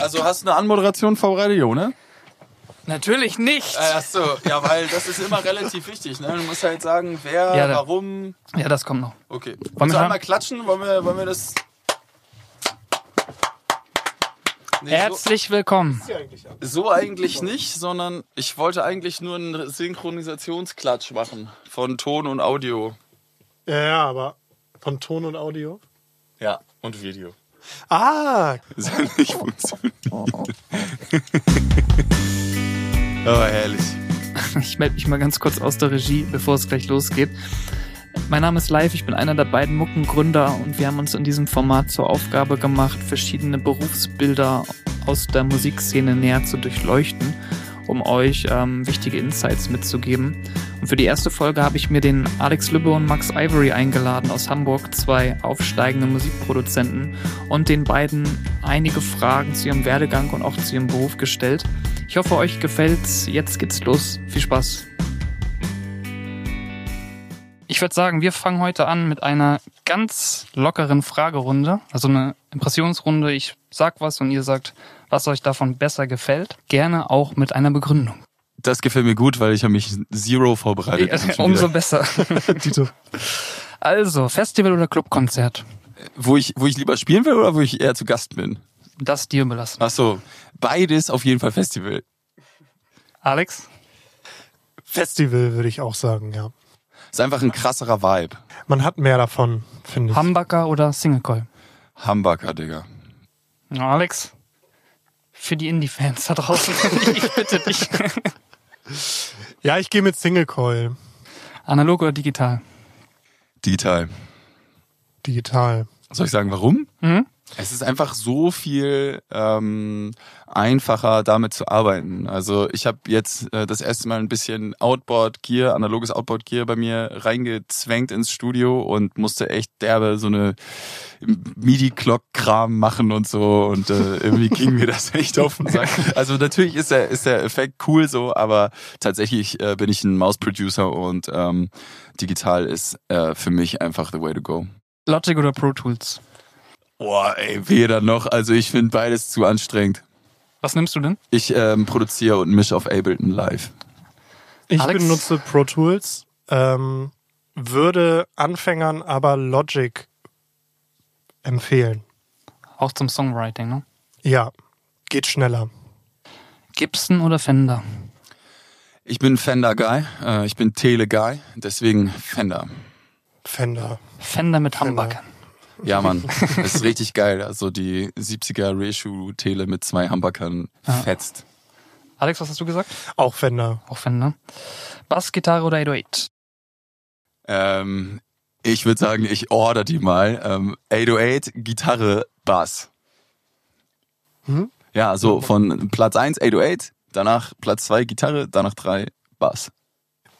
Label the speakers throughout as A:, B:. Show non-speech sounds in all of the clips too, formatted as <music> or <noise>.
A: Also hast du eine Anmoderation vor Radio, ne?
B: Natürlich nicht.
A: Ach so, ja, weil das ist immer relativ wichtig, ne? Du musst halt sagen, wer,
B: Ja, da-
A: warum.
B: Ja, das kommt noch.
A: Okay.
B: Wollen wir
A: einmal klatschen? Wollen wir, wollen wir das. Nee,
B: Herzlich willkommen.
A: so, so eigentlich nicht, sondern ich wollte eigentlich nur einen Synchronisationsklatsch machen von Ton und Audio.
C: Ja, ja, aber von Ton und Audio.
A: Ja, und Video.
C: Ah, <laughs>
A: Das hat nicht funktioniert. oh, herrlich. <laughs>
B: Ich melde mich mal ganz kurz aus der Regie, bevor es gleich losgeht. Mein Name ist Live, ich bin einer der beiden Muckengründer und wir haben uns in diesem Format zur Aufgabe gemacht, verschiedene Berufsbilder aus der Musikszene näher zu durchleuchten, um euch ähm, wichtige Insights mitzugeben. Und für die erste Folge habe ich mir den Alex Lübbe und Max Ivory eingeladen aus Hamburg, zwei aufsteigende Musikproduzenten, und den beiden einige Fragen zu ihrem Werdegang und auch zu ihrem Beruf gestellt. Ich hoffe, euch gefällt's. Jetzt geht's los. Viel Spaß. Ich würde sagen, wir fangen heute an mit einer ganz lockeren Fragerunde. Also eine Impressionsrunde. Ich sag was und ihr sagt, was euch davon besser gefällt. Gerne auch mit einer Begründung.
A: Das gefällt mir gut, weil ich habe mich zero vorbereitet.
B: Ja, umso besser. <laughs>
C: Tito.
B: Also, Festival oder Clubkonzert?
A: Wo ich, wo ich lieber spielen will oder wo ich eher zu Gast bin?
B: Das dir überlassen.
A: Ach so, beides auf jeden Fall Festival.
B: Alex?
C: Festival würde ich auch sagen, ja.
A: Ist einfach ein krasserer Vibe.
C: Man hat mehr davon, finde ich.
B: Hamburger oder Single Call?
A: Hamburger, Digga.
B: Alex? Für die Indie-Fans da draußen, <laughs> ich bitte dich.
C: ja, ich gehe mit Single Coil.
B: Analog oder digital?
A: Digital.
C: Digital.
A: Soll ich sagen, warum?
B: Mhm.
A: Es ist einfach so viel ähm, einfacher, damit zu arbeiten. Also ich habe jetzt äh, das erste Mal ein bisschen Outboard-Gear, analoges Outboard-Gear bei mir reingezwängt ins Studio und musste echt derbe so eine MIDI-Clock-Kram machen und so und äh, irgendwie ging mir das echt auf den Sack. Also natürlich ist der, ist der Effekt cool so, aber tatsächlich äh, bin ich ein Mouse-Producer und ähm, digital ist äh, für mich einfach the way to go.
B: Logic oder Pro Tools?
A: Boah, ey, weder noch. Also ich finde beides zu anstrengend.
B: Was nimmst du denn?
A: Ich ähm, produziere und mische auf Ableton live.
C: Ich
B: Alex?
C: benutze Pro Tools, ähm, würde Anfängern aber Logic empfehlen.
B: Auch zum Songwriting, ne?
C: Ja, geht schneller.
B: Gibson oder Fender?
A: Ich bin Fender Guy, äh, ich bin Tele Guy, deswegen Fender.
C: Fender.
B: Fender mit
C: Fender.
A: Ja, Mann, das ist richtig geil. Also die 70er Reissue Tele mit zwei Humbuckern
B: Ja.
A: fetzt.
B: Alex, was hast du gesagt?
C: Auch Fender.
B: Auch Fender. Bassgitarre oder 808?
A: Ähm, ich würde sagen, ich order die mal. Ähm, 808 Gitarre Bass.
C: Hm?
A: Ja, so von Platz 1 808, danach Platz 2 Gitarre, danach 3 Bass.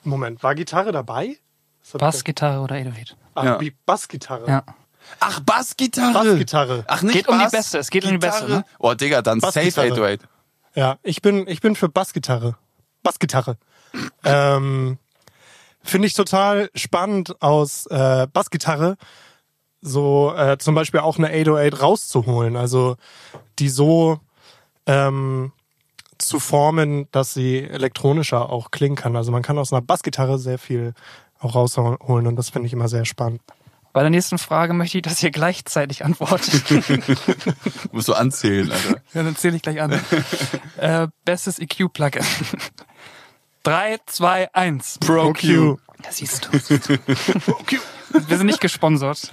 C: Moment, war Gitarre dabei?
B: Bassgitarre oder 808?
C: da- Ah,
A: Ja.
C: wie Bassgitarre.
B: Ja.
A: Ach, Bassgitarre.
C: Bassgitarre.
A: Ach, nicht
B: Geht um die
A: Bass,
B: Beste, es geht um die Beste,
A: Gitarre.
B: ne?
A: Oh, Digga, dann safe
C: Bassgitarre.
A: 808.
C: Ja, ich bin, ich bin für Bassgitarre. Bassgitarre. <laughs> ähm, Finde ich total spannend aus äh, Bassgitarre so äh, zum Beispiel auch eine 808 rauszuholen. Also die so ähm, zu formen, dass sie elektronischer auch klingen kann. Also man kann aus einer Bassgitarre sehr viel auch rausholen und das finde ich immer sehr spannend.
B: Bei der nächsten Frage möchte ich, dass ihr gleichzeitig antwortet. <laughs>
A: Musst du anzählen, Alter.
B: ja, dann zähle ich gleich an. äh, bestes EQ-Plugin. 3, 2, 1.
A: Pro Q.
B: Ja, siehst du. Wir sind nicht gesponsert.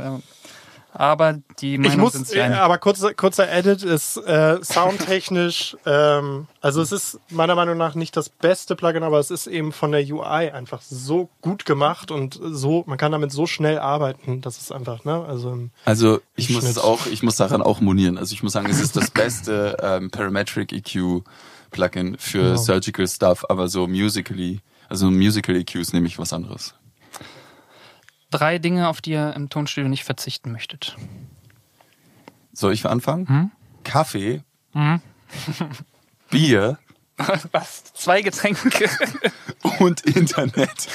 B: Aber die
C: Ich
B: Meinung
C: muss,
B: sind
C: äh, aber kurzer, kurzer Edit ist äh, soundtechnisch, <laughs> ähm, also es ist meiner Meinung nach nicht das beste Plugin, aber es ist eben von der UI einfach so gut gemacht und so, man kann damit so schnell arbeiten, das ist einfach, ne, also
A: Also ich muss es auch, ich muss daran auch monieren. Also ich muss sagen, es ist das beste <laughs> ähm, Parametric EQ Plugin für
C: Genau.
A: Surgical Stuff, aber so musically, also Musical EQs nehme ich was anderes.
B: Drei Dinge, auf die ihr im Tonstudio nicht verzichten möchtet.
A: Soll ich anfangen?
B: Hm?
A: Kaffee,
B: Mhm. <laughs>
A: Bier
B: Was? Zwei Getränke? <laughs>
A: und Internet.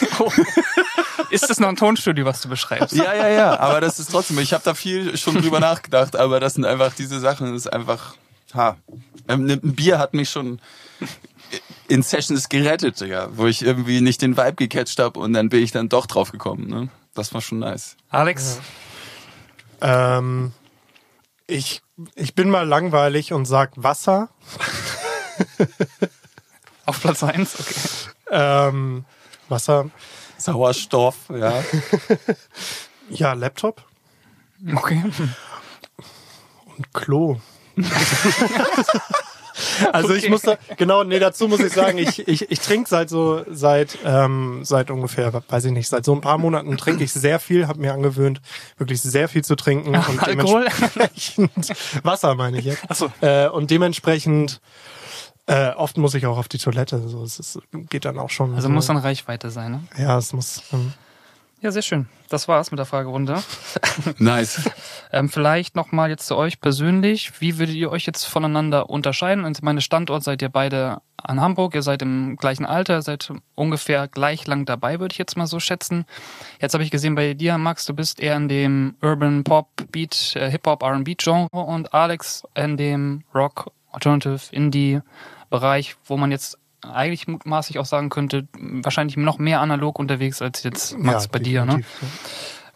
B: Ist das noch ein Tonstudio, was du beschreibst?
A: Ja, ja, ja, aber das ist trotzdem, ich habe da viel schon drüber nachgedacht, aber das sind einfach diese Sachen, das ist einfach Ha. Ähm, ne, Ein Bier hat mich schon in Sessions gerettet, Digga, wo ich irgendwie nicht den Vibe gecatcht habe und dann bin ich dann doch drauf gekommen. Ne? Das war schon nice.
B: Alex?
C: Ähm, ich, ich bin mal langweilig und sag Wasser. <laughs>
B: Auf Platz 1, okay.
C: Ähm, Wasser.
A: Sauerstoff, ja. <laughs>
C: Ja, Laptop
B: Okay.
C: und Klo. <laughs> Also ich muss da, genau, nee, dazu muss ich sagen, ich, ich, ich trinke seit so, seit, ähm, seit ungefähr, weiß ich nicht, seit so ein paar Monaten trinke ich sehr viel, habe mir angewöhnt, wirklich sehr viel zu trinken. Und
B: Alkohol?
C: dementsprechend, <laughs> Wasser meine ich jetzt.
B: Ach so.
C: Äh, und dementsprechend, äh, oft muss ich auch auf die Toilette, so, es ist, geht dann auch schon.
B: Also
C: so.
B: muss dann Reichweite sein, ne?
C: Ja, es muss, ähm,
B: Ja, sehr schön. Das war's mit der Fragerunde. <laughs>
A: Nice.
B: Ähm, vielleicht nochmal jetzt zu euch persönlich. Wie würdet ihr euch jetzt voneinander unterscheiden? Und meine Standort seid ihr beide an Hamburg, ihr seid im gleichen Alter, seid ungefähr gleich lang dabei, würde ich jetzt mal so schätzen. Jetzt habe ich gesehen bei dir, Max, du bist eher in dem Urban Pop, Beat, äh, Hip-Hop, R&B-Genre und Alex in dem Rock, Alternative, Indie-Bereich, wo man jetzt eigentlich mutmaßlich auch sagen könnte, wahrscheinlich noch mehr analog unterwegs als jetzt Max
C: ja,
B: bei dir, ne?
C: ja.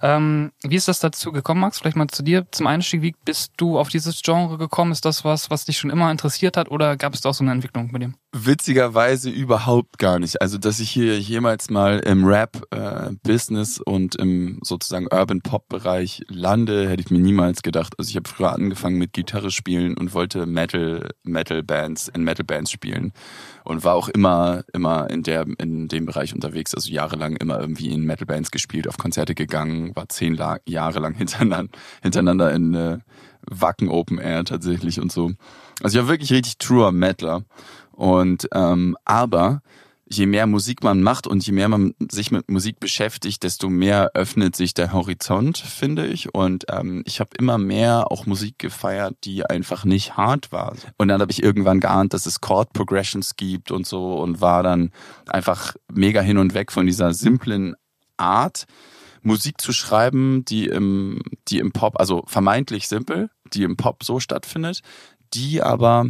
B: Ähm, wie ist das dazu gekommen, Max? Vielleicht mal zu dir zum Einstieg. Wie bist du auf dieses Genre gekommen? Ist das was, was dich schon immer interessiert hat oder gab es da auch so eine Entwicklung mit dem?
A: Witzigerweise überhaupt gar nicht. Also, dass ich hier jemals mal im Rap-Business und im sozusagen Urban-Pop-Bereich lande, hätte ich mir niemals gedacht. Also, ich habe früher angefangen mit Gitarre spielen und wollte Metal, Metal-Bands, in Metal-Bands spielen und war auch immer, immer in der, in dem Bereich unterwegs. Also jahrelang immer irgendwie in Metal-Bands gespielt, auf Konzerte gegangen, war zehn La Jahre lang <laughs> hintereinander, hintereinander in äh, Wacken Open Air tatsächlich und so. Also ich war wirklich richtig truer Metaler. Und ähm, aber je mehr Musik man macht und je mehr man sich mit Musik beschäftigt, desto mehr öffnet sich der Horizont, finde ich. Und ähm, ich habe immer mehr auch Musik gefeiert, die einfach nicht hart war. Und dann habe ich irgendwann geahnt, dass es Chord Progressions gibt und so und war dann einfach mega hin und weg von dieser simplen Art. Musik zu schreiben, die im, die im Pop, also vermeintlich simpel, die im Pop so stattfindet, die aber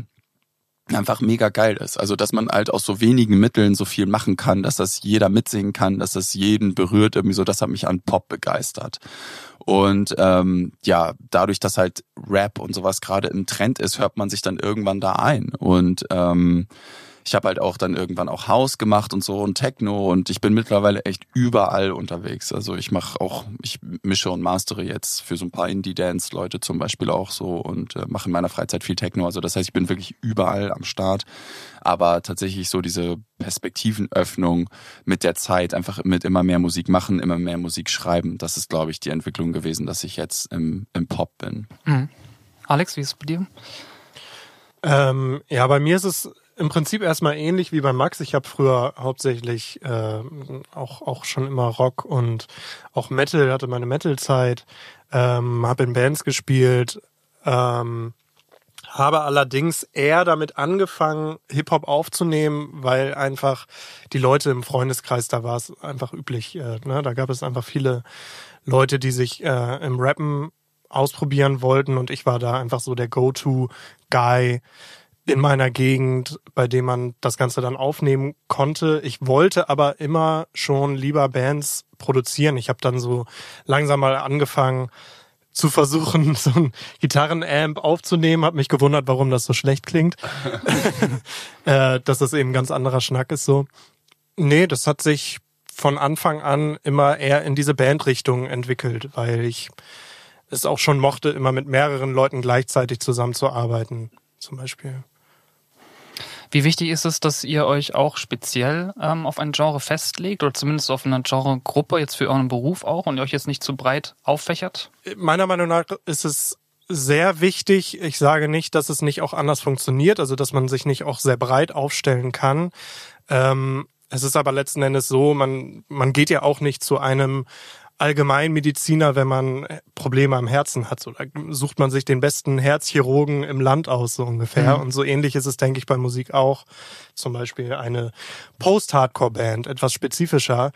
A: einfach mega geil ist. Also, dass man halt aus so wenigen Mitteln so viel machen kann, dass das jeder mitsingen kann, dass das jeden berührt, irgendwie so, das hat mich an Pop begeistert. Und ähm, ja, dadurch, dass halt Rap und sowas gerade im Trend ist, hört man sich dann irgendwann da ein. Und ähm, ich habe halt auch dann irgendwann auch House gemacht und so und Techno und ich bin mittlerweile echt überall unterwegs. Also ich mache auch, ich mische und mastere jetzt für so ein paar Indie-Dance-Leute zum Beispiel auch so und äh, mache in meiner Freizeit viel Techno. Also das heißt, ich bin wirklich überall am Start. Aber tatsächlich so diese Perspektivenöffnung mit der Zeit, einfach mit immer mehr Musik machen, immer mehr Musik schreiben, das ist, glaube ich, die Entwicklung gewesen, dass ich jetzt im, im Pop bin.
B: Mhm. Alex, wie ist es bei dir?
C: Ähm, ja, bei mir ist es im Prinzip erstmal ähnlich wie bei Max. Ich habe früher hauptsächlich äh, auch auch schon immer Rock und auch Metal, hatte meine Metal-Zeit, ähm, habe in Bands gespielt, ähm, habe allerdings eher damit angefangen, Hip-Hop aufzunehmen, weil einfach die Leute im Freundeskreis, da war es einfach üblich. Äh, ne? Da gab es einfach viele Leute, die sich äh, im Rappen ausprobieren wollten und ich war da einfach so der Go-To-Guy in meiner Gegend, bei dem man das Ganze dann aufnehmen konnte. Ich wollte aber immer schon lieber Bands produzieren. Ich habe dann so langsam mal angefangen zu versuchen, <laughs> so ein Gitarrenamp aufzunehmen, habe mich gewundert, warum das so schlecht klingt. <laughs> <laughs> äh, dass das eben ganz anderer Schnack ist so. Nee, das hat sich von Anfang an immer eher in diese Bandrichtung entwickelt, weil ich es auch schon mochte, immer mit mehreren Leuten gleichzeitig zusammenzuarbeiten, zum Beispiel.
B: Wie wichtig ist es, dass ihr euch auch speziell ähm, auf ein Genre festlegt oder zumindest auf eine Genregruppe jetzt für euren Beruf auch und ihr euch jetzt nicht zu breit auffächert?
C: Meiner Meinung nach ist es sehr wichtig. Ich sage nicht, dass es nicht auch anders funktioniert, also dass man sich nicht auch sehr breit aufstellen kann. Ähm, es ist aber letzten Endes so, man, man geht ja auch nicht zu einem Allgemeinmediziner, wenn man Probleme am Herzen hat. So, da sucht man sich den besten Herzchirurgen im Land aus, so ungefähr. Mhm. Und so ähnlich ist es, denke ich, bei Musik auch. Zum Beispiel eine Post-Hardcore-Band, etwas spezifischer.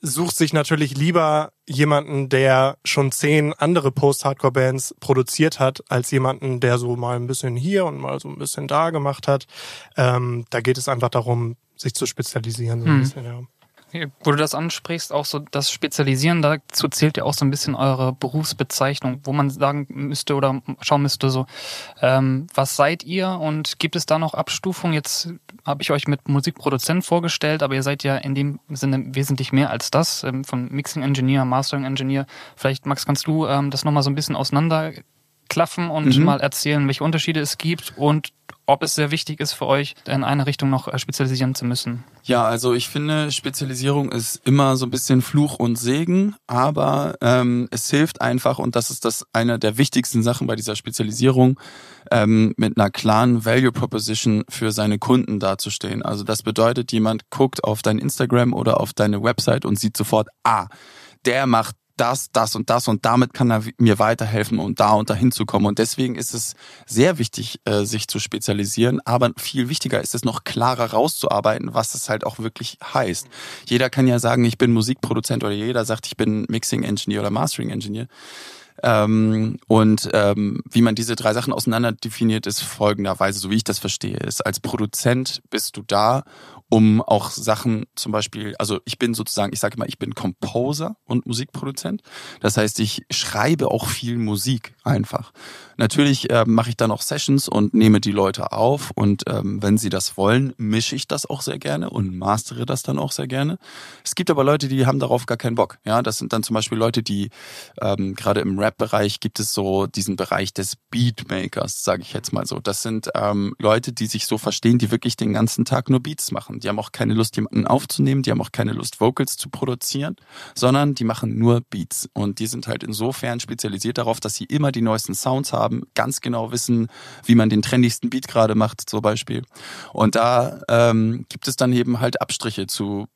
C: sucht sich natürlich lieber jemanden, der schon zehn andere Post-Hardcore-Bands produziert hat, als jemanden, der so mal ein bisschen hier und mal so ein bisschen da gemacht hat. Ähm, da geht es einfach darum, sich zu spezialisieren. So ein
B: Hm.
C: bisschen, ja.
B: Wo du das ansprichst, auch so das Spezialisieren, dazu zählt ja auch so ein bisschen eure Berufsbezeichnung, wo man sagen müsste oder schauen müsste, so, ähm, was seid ihr und gibt es da noch Abstufungen? Jetzt habe ich euch mit Musikproduzent vorgestellt, aber ihr seid ja in dem Sinne wesentlich mehr als das, ähm, von Mixing Engineer, Mastering Engineer. Vielleicht, Max, kannst du ähm, das nochmal so ein bisschen auseinanderklaffen und
A: Mhm.
B: mal erzählen, welche Unterschiede es gibt und ob es sehr wichtig ist für euch, in eine Richtung noch äh, spezialisieren zu müssen.
A: Ja, also ich finde, Spezialisierung ist immer so ein bisschen Fluch und Segen, aber ähm, es hilft einfach, und das ist das eine der wichtigsten Sachen bei dieser Spezialisierung, ähm, mit einer klaren Value Proposition für seine Kunden dazustehen. Also das bedeutet, jemand guckt auf dein Instagram oder auf deine Website und sieht sofort, ah, der macht das, das und das und damit kann er mir weiterhelfen und da und dahin zu kommen. Und deswegen ist es sehr wichtig, äh, sich zu spezialisieren, aber viel wichtiger ist es noch klarer rauszuarbeiten, was es halt auch wirklich heißt. Jeder kann ja sagen, ich bin Musikproduzent oder jeder sagt, ich bin Mixing Engineer oder Mastering Engineer. Ähm, und ähm, wie man diese drei Sachen auseinander definiert, ist folgenderweise, so wie ich das verstehe, ist als Produzent bist du da, um auch Sachen zum Beispiel, also ich bin sozusagen, ich sage immer, ich bin Composer und Musikproduzent. Das heißt, ich schreibe auch viel Musik einfach. Natürlich äh, mache ich dann auch Sessions und nehme die Leute auf und ähm, wenn sie das wollen, mische ich das auch sehr gerne und mastere das dann auch sehr gerne. Es gibt aber Leute, die haben darauf gar keinen Bock. Ja, das sind dann zum Beispiel Leute, die ähm, gerade im Rap-Bereich gibt es so diesen Bereich des Beatmakers, sage ich jetzt mal so. Das sind ähm, Leute, die sich so verstehen, die wirklich den ganzen Tag nur Beats machen. Die haben auch keine Lust, jemanden aufzunehmen, die haben auch keine Lust, Vocals zu produzieren, sondern die machen nur Beats. Und die sind halt insofern spezialisiert darauf, dass sie immer die neuesten Sounds haben, ganz genau wissen, wie man den trendigsten Beat gerade macht, zum Beispiel. Und da ähm, gibt es dann eben halt Abstriche zu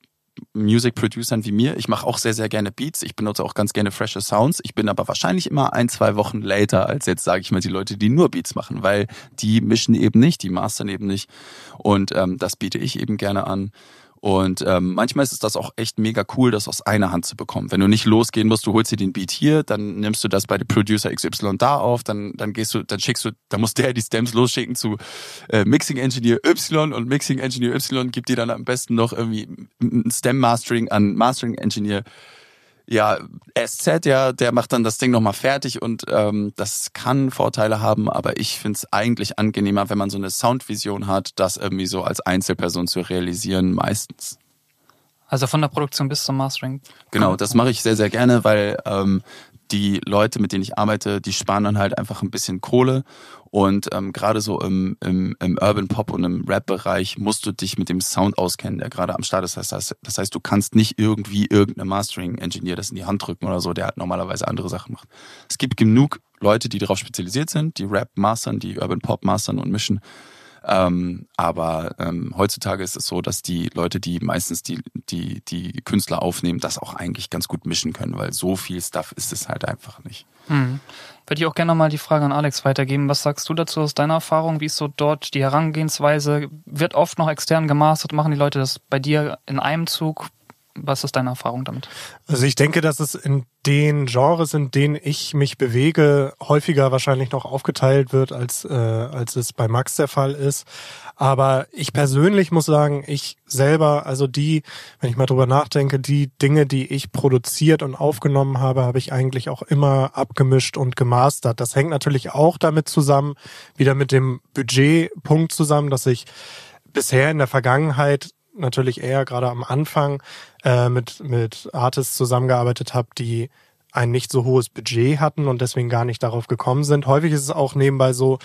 A: Music Producern wie mir. Ich mache auch sehr, sehr gerne Beats. Ich benutze auch ganz gerne freshe Sounds. Ich bin aber wahrscheinlich immer ein, zwei Wochen later als jetzt, sage ich mal, die Leute, die nur Beats machen, weil die mischen eben nicht, die mastern eben nicht. Und ähm, das biete ich eben gerne an. Und ähm, manchmal ist es das auch echt mega cool, das aus einer Hand zu bekommen. Wenn du nicht losgehen musst, du holst dir den Beat hier, dann nimmst du das bei dem Producer XY da auf, dann, dann gehst du, dann schickst du, dann muss der die Stems losschicken zu äh, Mixing Engineer Y und Mixing Engineer Y gibt dir dann am besten noch irgendwie ein Stem Mastering an Mastering Engineer ja, SZ, ja, der macht dann das Ding nochmal fertig und ähm, das kann Vorteile haben, aber ich find's eigentlich angenehmer, wenn man so eine Soundvision hat, das irgendwie so als Einzelperson zu realisieren, meistens.
B: Also von der Produktion bis zum Mastering.
A: Genau, das mache ich sehr, sehr gerne, weil ähm, die Leute, mit denen ich arbeite, die sparen dann halt einfach ein bisschen Kohle. Und ähm, gerade so im, im, im Urban Pop und im Rap-Bereich musst du dich mit dem Sound auskennen, der gerade am Start ist. Das heißt, das heißt, du kannst nicht irgendwie irgendeinem Mastering-Engineer das in die Hand drücken oder so, der halt normalerweise andere Sachen macht. Es gibt genug Leute, die darauf spezialisiert sind, die Rap mastern, die Urban Pop mastern und mischen. Ähm, aber ähm, heutzutage ist es so, dass die Leute, die meistens die, die, die Künstler aufnehmen, das auch eigentlich ganz gut mischen können, weil so viel Stuff ist es halt einfach nicht.
B: Hm. Würde ich auch gerne nochmal die Frage an Alex weitergeben. Was sagst du dazu aus deiner Erfahrung? Wie ist so dort die Herangehensweise? Wird oft noch extern gemastert? Machen die Leute das bei dir in einem Zug? Was ist deine Erfahrung damit?
C: Also ich denke, dass es in den Genres, in denen ich mich bewege, häufiger wahrscheinlich noch aufgeteilt wird, als, äh, als es bei Max der Fall ist. Aber ich persönlich muss sagen, ich selber, also die, wenn ich mal drüber nachdenke, die Dinge, die ich produziert und aufgenommen habe, habe ich eigentlich auch immer abgemischt und gemastert. Das hängt natürlich auch damit zusammen, wieder mit dem Budgetpunkt zusammen, dass ich bisher in der Vergangenheit natürlich eher gerade am Anfang äh, mit, mit Artists zusammengearbeitet habe, die ein nicht so hohes Budget hatten und deswegen gar nicht darauf gekommen sind. Häufig ist es auch nebenbei so,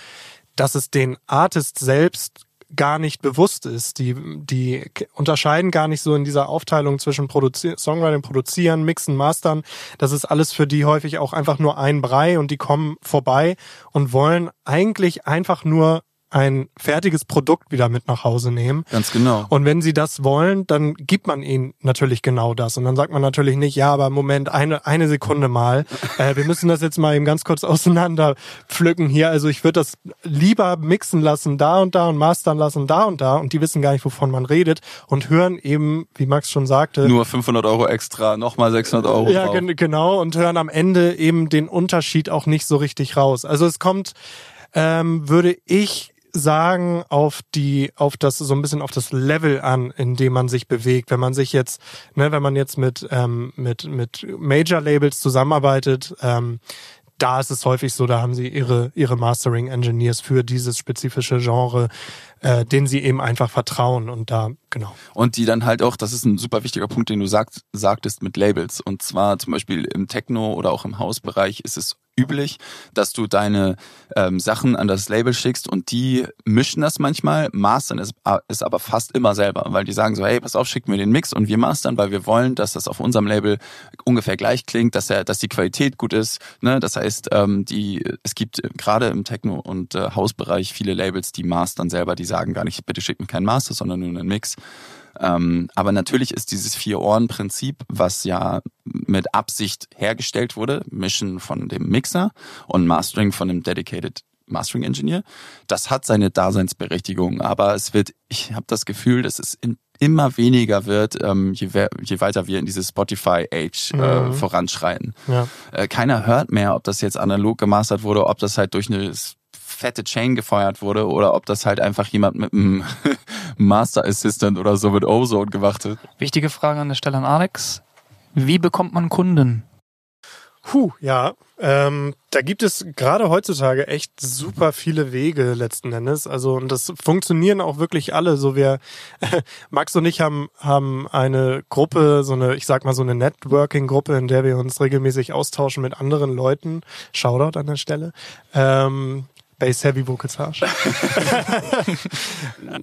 C: dass es den Artist selbst gar nicht bewusst ist. Die, die unterscheiden gar nicht so in dieser Aufteilung zwischen Produzi Songwriting, Produzieren, Mixen, Mastern. Das ist alles für die häufig auch einfach nur ein Brei und die kommen vorbei und wollen eigentlich einfach nur ein fertiges Produkt wieder mit nach Hause nehmen.
A: Ganz genau.
C: Und wenn sie das wollen, dann gibt man ihnen natürlich genau das. Und dann sagt man natürlich nicht, ja, aber Moment, eine, eine Sekunde mal. <laughs> Äh, wir müssen das jetzt mal eben ganz kurz auseinander pflücken hier. Also ich würde das lieber mixen lassen, da und da und mastern lassen, da und da. Und die wissen gar nicht, wovon man redet und hören eben, wie Max schon sagte.
A: Nur 500 Euro extra, nochmal 600 Euro.
C: Ja,
A: drauf.
C: gen genau. Und hören am Ende eben den Unterschied auch nicht so richtig raus. Also es kommt, ähm, würde ich sagen, auf die, auf das, so ein bisschen auf das Level an, in dem man sich bewegt. Wenn man sich jetzt, ne, wenn man jetzt mit, ähm, mit, mit Major-Labels zusammenarbeitet, ähm, da ist es häufig so, da haben sie ihre, ihre Mastering-Engineers für dieses spezifische Genre, äh, denen sie eben einfach vertrauen und da, genau.
A: Und die dann halt auch, das ist ein super wichtiger Punkt, den du sagt, sagtest mit Labels. Und zwar zum Beispiel im Techno oder auch im Hausbereich ist es üblich, dass du deine ähm, Sachen an das Label schickst und die mischen das manchmal, mastern es ist aber fast immer selber, weil die sagen so, hey, pass auf, schick mir den Mix und wir mastern, weil wir wollen, dass das auf unserem Label ungefähr gleich klingt, dass er, dass die Qualität gut ist. Ne? Das heißt, ähm, die, es gibt gerade im Techno- und äh, Hausbereich viele Labels, die mastern selber, die sagen gar nicht, bitte schick mir keinen Master, sondern nur einen Mix. Ähm, aber natürlich ist dieses Vier-Ohren-Prinzip, was ja mit Absicht hergestellt wurde, Mischen von dem Mixer und Mastering von dem Dedicated Mastering Engineer, das hat seine Daseinsberechtigung, aber es wird, ich habe das Gefühl, dass es in, immer weniger wird, ähm, je, je, weiter wir in diese Spotify-Age äh, mhm. voranschreiten. Ja. Äh, keiner hört mehr, ob das jetzt analog gemastert wurde, ob das halt durch eine fette Chain gefeuert wurde oder ob das halt einfach jemand mit einem <laughs> Master Assistant oder so mit Ozone gemacht hat.
B: Wichtige Frage an der Stelle an Alex. Wie bekommt man Kunden?
C: Puh, ja. Ähm, da gibt es gerade heutzutage echt super viele Wege letzten Endes. Also und das funktionieren auch wirklich alle. So wir <laughs> Max und ich haben haben eine Gruppe, so eine ich sag mal so eine Networking-Gruppe, in der wir uns regelmäßig austauschen mit anderen Leuten. Shoutout an der Stelle. Ähm, Bass Heavy Vocalsage.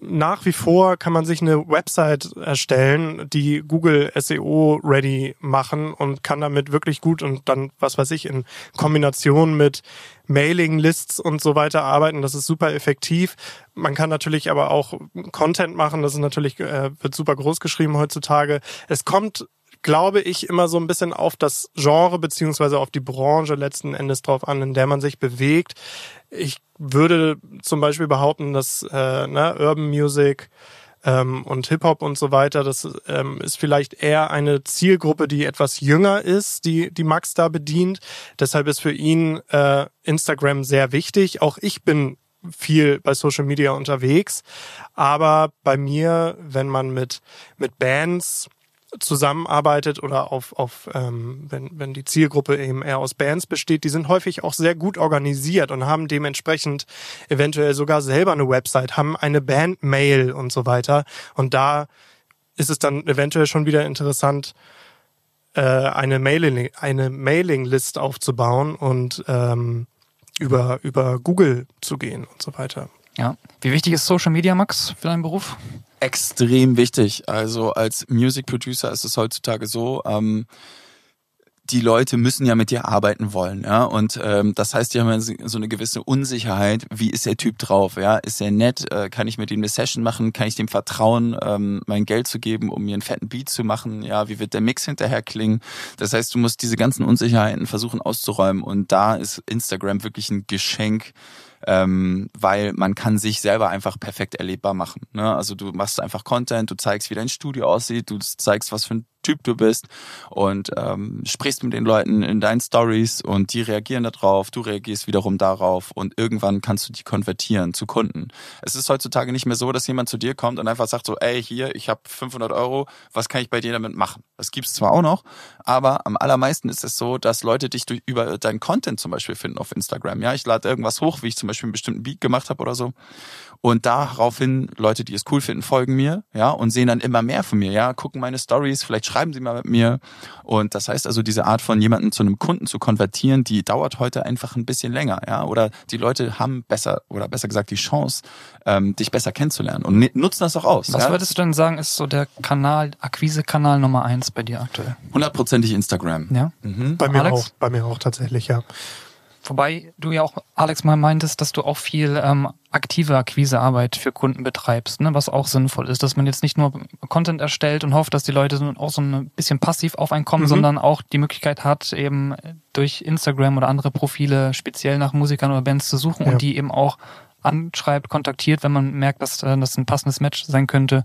C: Nach wie vor kann man sich eine Website erstellen, die Google SEO ready machen und kann damit wirklich gut und dann, was weiß ich, in Kombination mit Mailing Lists und so weiter arbeiten. Das ist super effektiv. Man kann natürlich aber auch Content machen. Das ist natürlich, äh, wird super groß geschrieben heutzutage. Es kommt glaube ich, immer so ein bisschen auf das Genre beziehungsweise auf die Branche letzten Endes drauf an, in der man sich bewegt. Ich würde zum Beispiel behaupten, dass äh, ne, Urban Music ähm, und Hip-Hop und so weiter, das ähm, ist vielleicht eher eine Zielgruppe, die etwas jünger ist, die, die Max da bedient. Deshalb ist für ihn äh, Instagram sehr wichtig. Auch ich bin viel bei Social Media unterwegs. Aber bei mir, wenn man mit, mit Bands zusammenarbeitet oder auf, auf ähm, wenn, wenn die Zielgruppe eben eher aus Bands besteht, die sind häufig auch sehr gut organisiert und haben dementsprechend eventuell sogar selber eine Website, haben eine Bandmail und so weiter. Und da ist es dann eventuell schon wieder interessant, äh, eine Mailing, eine Mailing-List aufzubauen und ähm, über, über Google zu gehen und so weiter.
B: Ja. Wie wichtig ist Social Media, Max, für deinen Beruf?
A: Extrem wichtig. Also als Music Producer ist es heutzutage so, ähm, die Leute müssen ja mit dir arbeiten wollen, ja. Und ähm, das heißt, die haben so eine gewisse Unsicherheit. Wie ist der Typ drauf? Ja, ist er nett? Äh, kann ich mit ihm eine Session machen? Kann ich dem vertrauen, ähm, mein Geld zu geben, um mir einen fetten Beat zu machen? Ja, wie wird der Mix hinterher klingen? Das heißt, du musst diese ganzen Unsicherheiten versuchen auszuräumen. Und da ist Instagram wirklich ein Geschenk ähm, weil man kann sich selber einfach perfekt erlebbar machen. Ne? Also du machst einfach Content, du zeigst, wie dein Studio aussieht, du zeigst, was für ein Typ du bist und ähm, sprichst mit den Leuten in deinen Stories und die reagieren darauf, du reagierst wiederum darauf und irgendwann kannst du die konvertieren zu Kunden. Es ist heutzutage nicht mehr so, dass jemand zu dir kommt und einfach sagt so, ey, hier, ich habe 500 Euro, was kann ich bei dir damit machen? Das gibt's zwar auch noch, aber am allermeisten ist es so, dass Leute dich durch, über deinen Content zum Beispiel finden auf Instagram. Ja, ich lade irgendwas hoch, wie ich zum Beispiel einen bestimmten Beat gemacht habe oder so und daraufhin Leute, die es cool finden, folgen mir, ja, und sehen dann immer mehr von mir, ja, gucken meine Stories, vielleicht schreiben sie mal mit mir. Und das heißt also, diese Art von jemanden zu einem Kunden zu konvertieren, die dauert heute einfach ein bisschen länger, ja. Oder die Leute haben besser, oder besser gesagt, die Chance, ähm, dich besser kennenzulernen und nutzen das auch aus.
B: Was
A: ja?
B: würdest du denn sagen, ist so der Kanal, Akquise-Kanal Nummer eins bei dir aktuell?
A: Hundertprozentig Instagram.
B: Ja.
C: Mhm. Bei mir Alex? auch, bei mir auch tatsächlich, ja.
B: Wobei du ja auch, Alex, mal meintest, dass du auch viel ähm, aktive Akquisearbeit für Kunden betreibst, ne? was auch sinnvoll ist, dass man jetzt nicht nur Content erstellt und hofft, dass die Leute auch so ein bisschen passiv auf einen kommen, mhm. sondern auch die Möglichkeit hat, eben durch Instagram oder andere Profile speziell nach Musikern oder Bands zu suchen ja. und die eben auch anschreibt, kontaktiert, wenn man merkt, dass äh, das ein passendes Match sein könnte.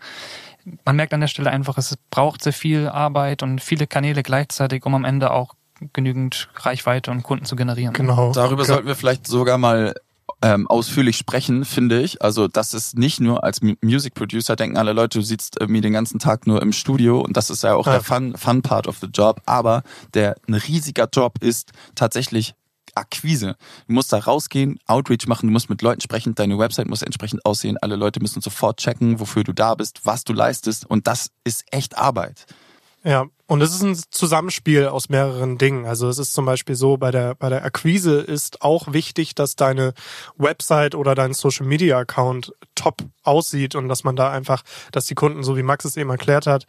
B: Man merkt an der Stelle einfach, es braucht sehr viel Arbeit und viele Kanäle gleichzeitig, um am Ende auch genügend Reichweite und Kunden zu generieren.
A: Genau. Darüber sollten wir vielleicht sogar mal ähm, ausführlich sprechen, finde ich. Also das ist nicht nur als Music Producer denken alle Leute, du sitzt irgendwie den ganzen Tag nur im Studio und das ist ja auch ja. der Fun, Fun Part of the Job. Aber der ein riesiger Job ist tatsächlich Akquise. Du musst da rausgehen, Outreach machen, du musst mit Leuten sprechen, deine Website muss entsprechend aussehen, alle Leute müssen sofort checken, wofür du da bist, was du leistest und das ist echt Arbeit.
C: Ja, und es ist ein Zusammenspiel aus mehreren Dingen. Also es ist zum Beispiel so, bei der, bei der Akquise ist auch wichtig, dass deine Website oder dein Social Media Account top aussieht und dass man da einfach, dass die Kunden, so wie Max es eben erklärt hat,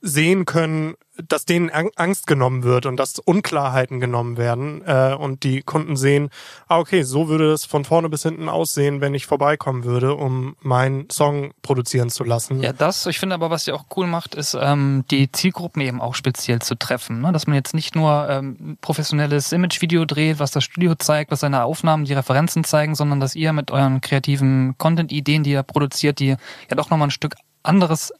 C: sehen können, dass denen Angst genommen wird und dass Unklarheiten genommen werden äh, und die Kunden sehen, ah okay, so würde es von vorne bis hinten aussehen, wenn ich vorbeikommen würde, um meinen Song produzieren zu lassen.
B: Ja, das, ich finde aber, was ihr auch cool macht, ist ähm, die Zielgruppen eben auch speziell zu treffen. Ne? Dass man jetzt nicht nur ähm, professionelles Imagevideo dreht, was das Studio zeigt, was seine Aufnahmen, die Referenzen zeigen, sondern dass ihr mit euren kreativen Content-Ideen, die ihr produziert, die ja doch nochmal ein Stück anderes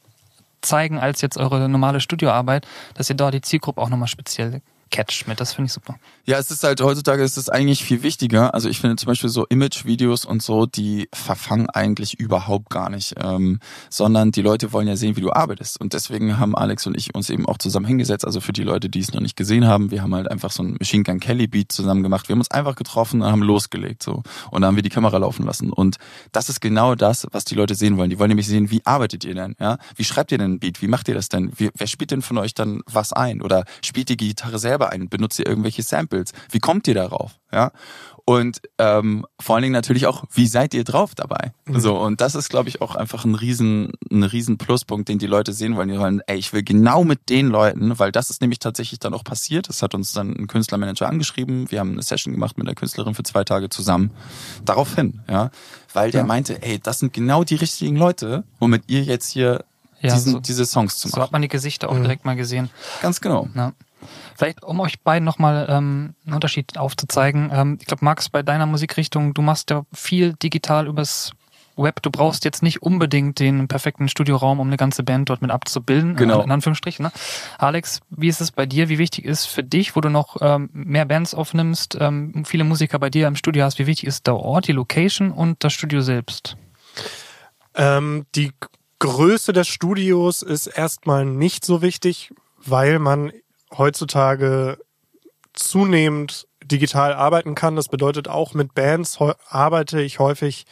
B: zeigen als jetzt eure normale Studioarbeit, dass ihr da die Zielgruppe auch nochmal speziell catcht mit. Das finde ich super.
A: Ja, es ist halt heutzutage ist es eigentlich viel wichtiger. Also ich finde zum Beispiel so Image-Videos und so, die verfangen eigentlich überhaupt gar nicht, ähm, sondern die Leute wollen ja sehen, wie du arbeitest. Und deswegen haben Alex und ich uns eben auch zusammen hingesetzt. Also für die Leute, die es noch nicht gesehen haben, wir haben halt einfach so ein Machine Gun Kelly Beat zusammen gemacht. Wir haben uns einfach getroffen und haben losgelegt so und dann haben wir die Kamera laufen lassen. Und das ist genau das, was die Leute sehen wollen. Die wollen nämlich sehen, wie arbeitet ihr denn? Ja, wie schreibt ihr denn ein Beat? Wie macht ihr das denn? Wie, wer spielt denn von euch dann was ein? Oder spielt die Gitarre selber ein? Benutzt ihr irgendwelche Samples? Wie kommt ihr darauf? Ja. Und ähm, vor allen Dingen natürlich auch, wie seid ihr drauf dabei? Mhm. So, und das ist, glaube ich, auch einfach ein riesen, ein riesen Pluspunkt, den die Leute sehen wollen. Die wollen, ey, ich will genau mit den Leuten, weil das ist nämlich tatsächlich dann auch passiert. Das hat uns dann ein Künstlermanager angeschrieben. Wir haben eine Session gemacht mit der Künstlerin für zwei Tage zusammen. Darauf hin, ja. Weil der ja. meinte, ey, das sind genau die richtigen Leute, womit ihr jetzt hier ja, diesen, so, diese Songs zu machen.
B: So hat man die Gesichter auch mhm. direkt mal gesehen.
A: Ganz genau.
B: Ja. Vielleicht, um euch beiden nochmal ähm, einen Unterschied aufzuzeigen. Ähm, ich glaube, Max, bei deiner Musikrichtung, du machst ja viel digital übers Web. Du brauchst jetzt nicht unbedingt den perfekten Studioraum, um eine ganze Band dort mit abzubilden.
A: Genau.
B: Äh, in Anführungsstrichen. Ne? Alex, wie ist es bei dir? Wie wichtig ist für dich, wo du noch ähm, mehr Bands aufnimmst, ähm, viele Musiker bei dir im Studio hast, wie wichtig ist der Ort, die Location und das Studio selbst?
C: Ähm, die Größe des Studios ist erstmal nicht so wichtig, weil man heutzutage zunehmend digital arbeiten kann. Das bedeutet auch mit Bands arbeite ich häufig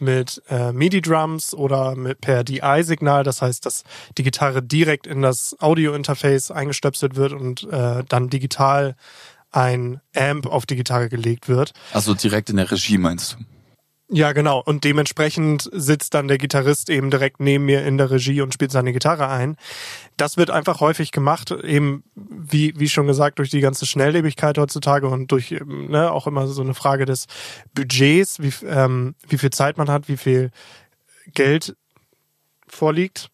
C: mit äh, MIDI-Drums oder mit per DI-Signal. Das heißt, dass die Gitarre direkt in das Audio-Interface eingestöpselt wird und äh, dann digital ein Amp auf die Gitarre gelegt wird.
A: Also direkt in der Regie meinst du?
C: Ja, genau. Und dementsprechend sitzt dann der Gitarrist eben direkt neben mir in der Regie und spielt seine Gitarre ein. Das wird einfach häufig gemacht, eben wie, wie schon gesagt, durch die ganze Schnelllebigkeit heutzutage und durch ne, auch immer so eine Frage des Budgets, wie, ähm, wie viel Zeit man hat, wie viel Geld vorliegt.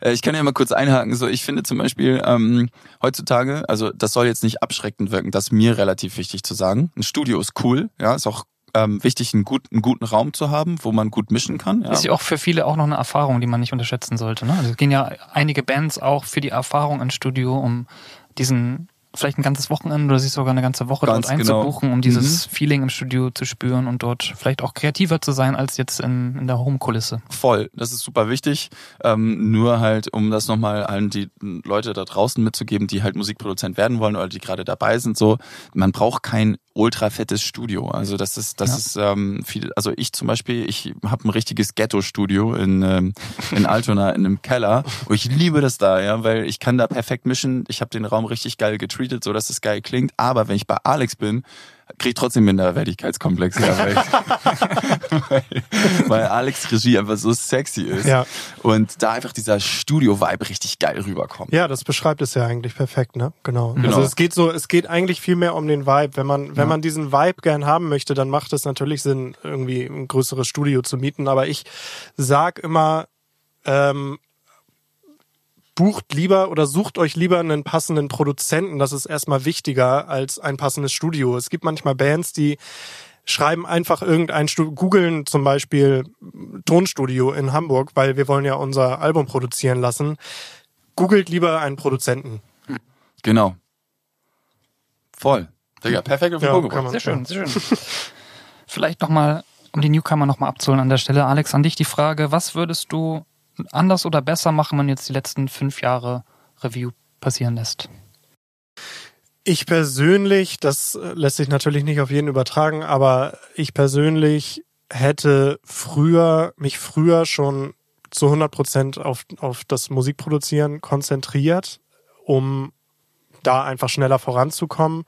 A: Äh, ich kann ja mal kurz einhaken. So, ich finde zum Beispiel ähm, heutzutage, also das soll jetzt nicht abschreckend wirken, das ist mir relativ wichtig zu sagen. Ein Studio ist cool, ja, ist auch ähm, wichtig, einen, gut, einen guten Raum zu haben, wo man gut mischen kann.
B: Ja. Ist ja auch für viele auch noch eine Erfahrung, die man nicht unterschätzen sollte. Ne? Also es gehen ja einige Bands auch für die Erfahrung ins Studio, um diesen vielleicht ein ganzes Wochenende oder sich sogar eine ganze Woche Ganz dort genau. einzubuchen, genau. um dieses mhm. Feeling im Studio zu spüren und dort vielleicht auch kreativer zu sein als jetzt in, in der Home-Kulisse.
A: Voll, das ist super wichtig. Ähm, nur halt, um das nochmal allen die Leute da draußen mitzugeben, die halt Musikproduzent werden wollen oder die gerade dabei sind, so, man braucht kein ultra fettes Studio. Also das ist, das ja. ist ähm, viel, also ich zum Beispiel, ich habe ein richtiges Ghetto-Studio in, ähm, in Altona in einem Keller. Und ich liebe das da, ja, weil ich kann da perfekt mischen. Ich habe den Raum richtig geil getreatet, so dass es geil klingt. Aber wenn ich bei Alex bin, krieg trotzdem Minderwertigkeitskomplexe, ja, weil, weil, <laughs> weil Alex Regie einfach so sexy ist
C: Ja.
A: und da einfach dieser Studio-Vibe richtig geil rüberkommt.
C: Ja, das beschreibt es ja eigentlich perfekt, ne? Genau.
A: Genau.
C: Also es geht so, es geht eigentlich viel mehr um den Vibe. Wenn man, wenn
A: Ja.
C: man diesen Vibe gern haben möchte, dann macht es natürlich Sinn, irgendwie ein größeres Studio zu mieten. Aber ich sag immer, ähm, bucht lieber oder sucht euch lieber einen passenden Produzenten. Das ist erstmal wichtiger als ein passendes Studio. Es gibt manchmal Bands, die schreiben einfach irgendein Studio, googeln zum Beispiel Tonstudio in Hamburg, weil wir wollen ja unser Album produzieren lassen. Googelt lieber einen Produzenten.
A: Genau. Voll. Digga, perfekt auf den
C: Ja,
A: Punkt
C: kann
A: gebracht.
C: man-
B: Sehr schön, sehr schön. <laughs> Vielleicht nochmal, um die Newcomer nochmal abzuholen an der Stelle. Alex, an dich die Frage, was würdest du anders oder besser machen, wenn man jetzt die letzten fünf Jahre Review passieren lässt?
C: Ich persönlich, das lässt sich natürlich nicht auf jeden übertragen, aber ich persönlich hätte früher, mich früher schon zu 100 Prozent auf, auf das Musikproduzieren konzentriert, um da einfach schneller voranzukommen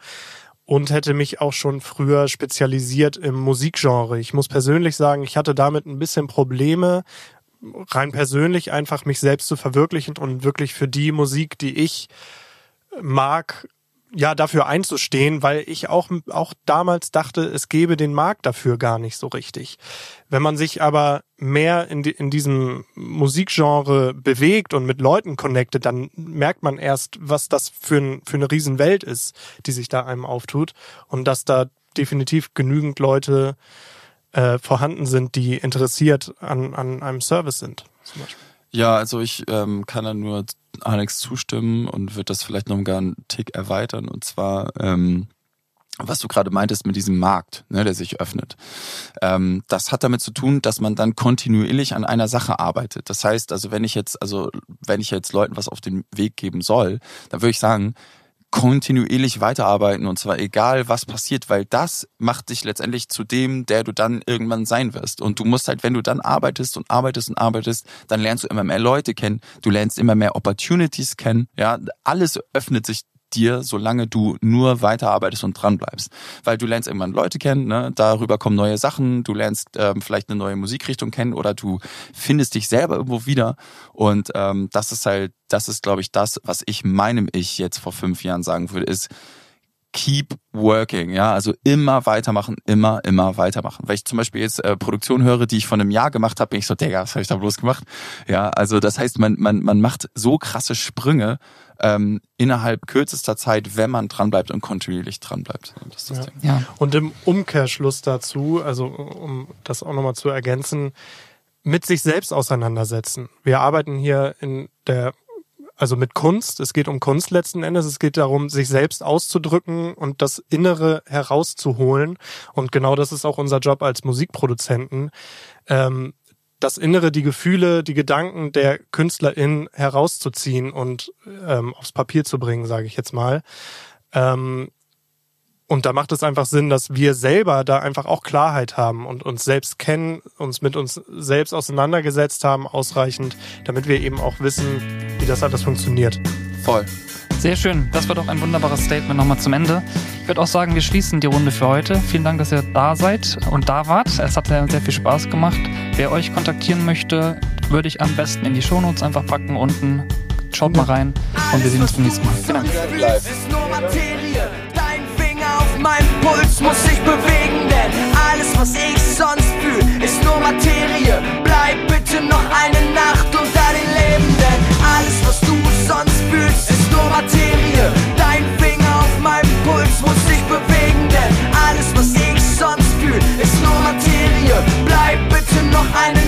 C: und hätte mich auch schon früher spezialisiert im Musikgenre. Ich muss persönlich sagen, ich hatte damit ein bisschen Probleme, rein persönlich einfach mich selbst zu verwirklichen und wirklich für die Musik, die ich mag, ja, dafür einzustehen, weil ich auch, auch damals dachte, es gäbe den Markt dafür gar nicht so richtig. Wenn man sich aber mehr in, die, in diesem Musikgenre bewegt und mit Leuten connectet, dann merkt man erst, was das für, ein, für eine Riesenwelt ist, die sich da einem auftut und dass da definitiv genügend Leute äh, vorhanden sind, die interessiert an, an einem Service sind. Zum.
A: Ja, also ich ähm, kann da nur Alex zustimmen und würde das vielleicht noch gar einen Tick erweitern. Und zwar, ähm, was du gerade meintest mit diesem Markt, ne, der sich öffnet. Ähm, das hat damit zu tun, dass man dann kontinuierlich an einer Sache arbeitet. Das heißt, also wenn ich jetzt, also wenn ich jetzt Leuten was auf den Weg geben soll, dann würde ich sagen, kontinuierlich weiterarbeiten und zwar egal was passiert, weil das macht dich letztendlich zu dem, der du dann irgendwann sein wirst. Und du musst halt, wenn du dann arbeitest und arbeitest und arbeitest, dann lernst du immer mehr Leute kennen, du lernst immer mehr Opportunities kennen, ja, alles öffnet sich dir, solange du nur weiterarbeitest und dran bleibst. Weil du lernst irgendwann Leute kennen, ne? darüber kommen neue Sachen, du lernst ähm, vielleicht eine neue Musikrichtung kennen oder du findest dich selber irgendwo wieder. Und ähm, das ist halt, das ist, glaube ich, das, was ich meinem Ich jetzt vor fünf Jahren sagen würde, ist, keep working, ja, also immer weitermachen, immer, immer weitermachen. Weil ich zum Beispiel jetzt äh, Produktion höre, die ich vor einem Jahr gemacht habe, bin ich so, Digga, was habe ich da bloß gemacht? Ja, also das heißt, man, man, man macht so krasse Sprünge ähm, innerhalb kürzester Zeit, wenn man dranbleibt und kontinuierlich dranbleibt. Das das
C: Ja.
B: Ja,
C: Und im Umkehrschluss dazu, also um das auch nochmal zu ergänzen, mit sich selbst auseinandersetzen. Wir arbeiten hier in der, also mit Kunst. Es geht um Kunst letzten Endes. Es geht darum, sich selbst auszudrücken und das Innere herauszuholen. Und genau das ist auch unser Job als Musikproduzenten. Ähm, das Innere, die Gefühle, die Gedanken der KünstlerInnen herauszuziehen und ähm, aufs Papier zu bringen, sage ich jetzt mal. Ähm, und da macht es einfach Sinn, dass wir selber da einfach auch Klarheit haben und uns selbst kennen, uns mit uns selbst auseinandergesetzt haben, ausreichend, damit wir eben auch wissen, wie das alles funktioniert.
A: Voll.
B: sehr schön. Das war doch ein wunderbares Statement nochmal zum Ende. Ich würde auch sagen, wir schließen die Runde für heute. Vielen Dank, dass ihr da seid und da wart. Es hat sehr sehr viel Spaß gemacht. Wer euch kontaktieren möchte, würde ich am besten in die Shownotes einfach packen unten. Schaut mal rein und wir sehen uns beim nächsten Mal. Vielen Dank.
D: Meinem Puls muss sich bewegen, denn alles, was ich sonst fühl, ist nur Materie. Bleib bitte noch eine Nacht unter den Lebenden. Alles, was du sonst fühlst, ist nur Materie. Dein Finger auf meinem Puls muss sich bewegen, denn alles, was ich sonst fühl, ist nur Materie. Bleib bitte noch eine